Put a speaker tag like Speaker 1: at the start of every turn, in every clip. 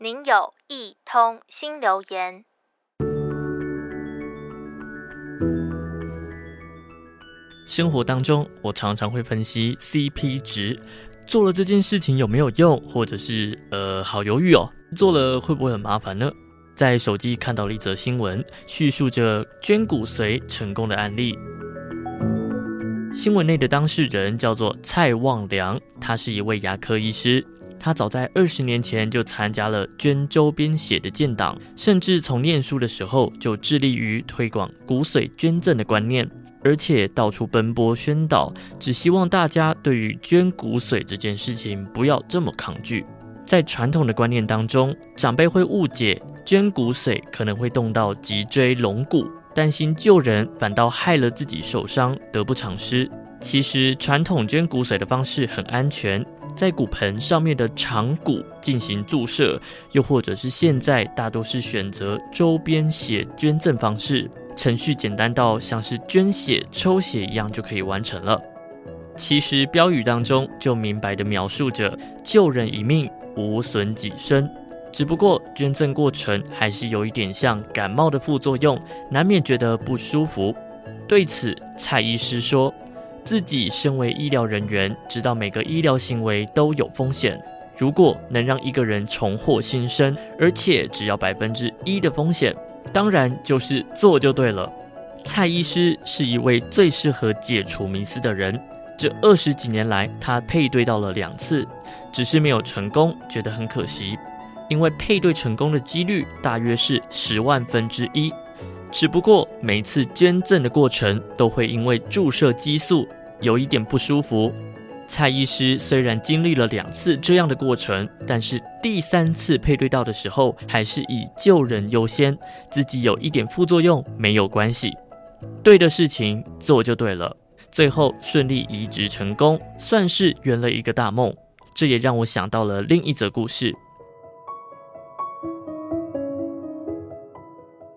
Speaker 1: 您有一通新留言。
Speaker 2: 生活当中，我常常会分析 CP 值，做了这件事情有没有用，或者是呃，好犹豫哦，做了会不会很麻烦呢？在手机看到了一则新闻，叙述着捐骨髓成功的案例。新闻内的当事人叫做蔡旺良，他是一位牙科医师。他早在二十年前就参加了捐周边血的建党，甚至从念书的时候就致力于推广骨髓捐赠的观念。而且到处奔波宣导，只希望大家对于捐骨髓这件事情不要这么抗拒。在传统的观念当中，长辈会误解捐骨髓可能会动到脊椎龙骨，担心救人反倒害了自己受伤，得不偿失。其实传统捐骨髓的方式很安全，在骨盆上面的长骨进行注射，又或者是现在大多是选择周边血捐赠方式。程序简单到像是捐血、抽血一样就可以完成了。其实标语当中就明白地描述着救人一命，无损己身。只不过捐赠过程还是有一点像感冒的副作用，难免觉得不舒服。对此，蔡医师说自己身为医疗人员，知道每个医疗行为都有风险。如果能让一个人重获新生，而且只要百分之一的风险。当然，就是做就对了。蔡医师是一位最适合解除迷思的人。这二十几年来，他配对到了两次，只是没有成功，觉得很可惜。因为配对成功的几率大约是十万分之一。只不过每次捐赠的过程都会因为注射激素有一点不舒服。蔡医师虽然经历了两次这样的过程，但是第三次配对到的时候，还是以救人优先，自己有一点副作用没有关系，对的事情做就对了，最后顺利移植成功，算是圆了一个大梦。这也让我想到了另一则故事。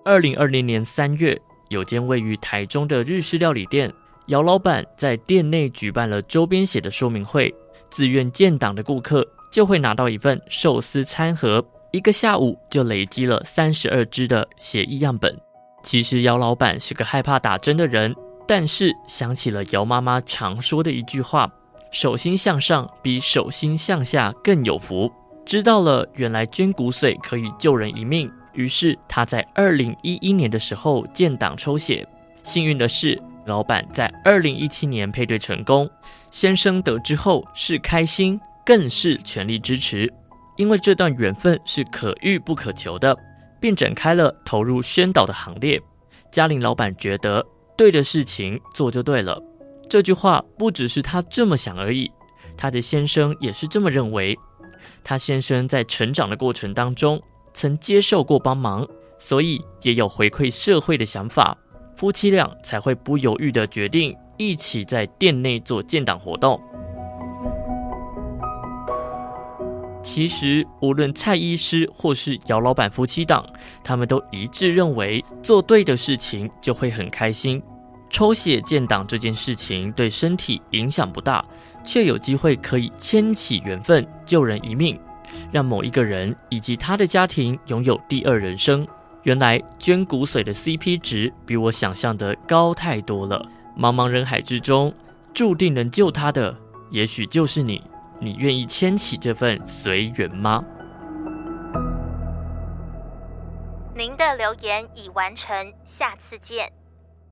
Speaker 2: 二零二零年三月，有间位于台中的日式料理店。姚老板在店内举办了周边血的说明会，自愿建档的顾客就会拿到一份寿司餐盒，一个下午就累积了三十二支的血液样本。其实姚老板是个害怕打针的人，但是想起了姚妈妈常说的一句话：“手心向上比手心向下更有福。”知道了，原来捐骨髓可以救人一命，于是他在二零一一年的时候建档抽血。幸运的是，老板在二零一七年配对成功，先生得知后是开心，更是全力支持，因为这段缘分是可遇不可求的，并展开了投入宣导的行列。嘉玲老板觉得对的事情做就对了，这句话不只是他这么想而已，他的先生也是这么认为。他先生在成长的过程当中曾接受过帮忙，所以也有回馈社会的想法。夫妻俩才会不犹豫的决定一起在店内做建档活动。其实，无论蔡医师或是姚老板夫妻档，他们都一致认为做对的事情就会很开心。抽血建档这件事情对身体影响不大，却有机会可以牵起缘分，救人一命，让某一个人以及他的家庭拥有第二人生。原来捐骨髓的 CP 值比我想象的高太多了。茫茫人海之中，注定能救他的，也许就是你。你愿意牵起这份随缘吗？
Speaker 1: 您的留言已完成，下次见。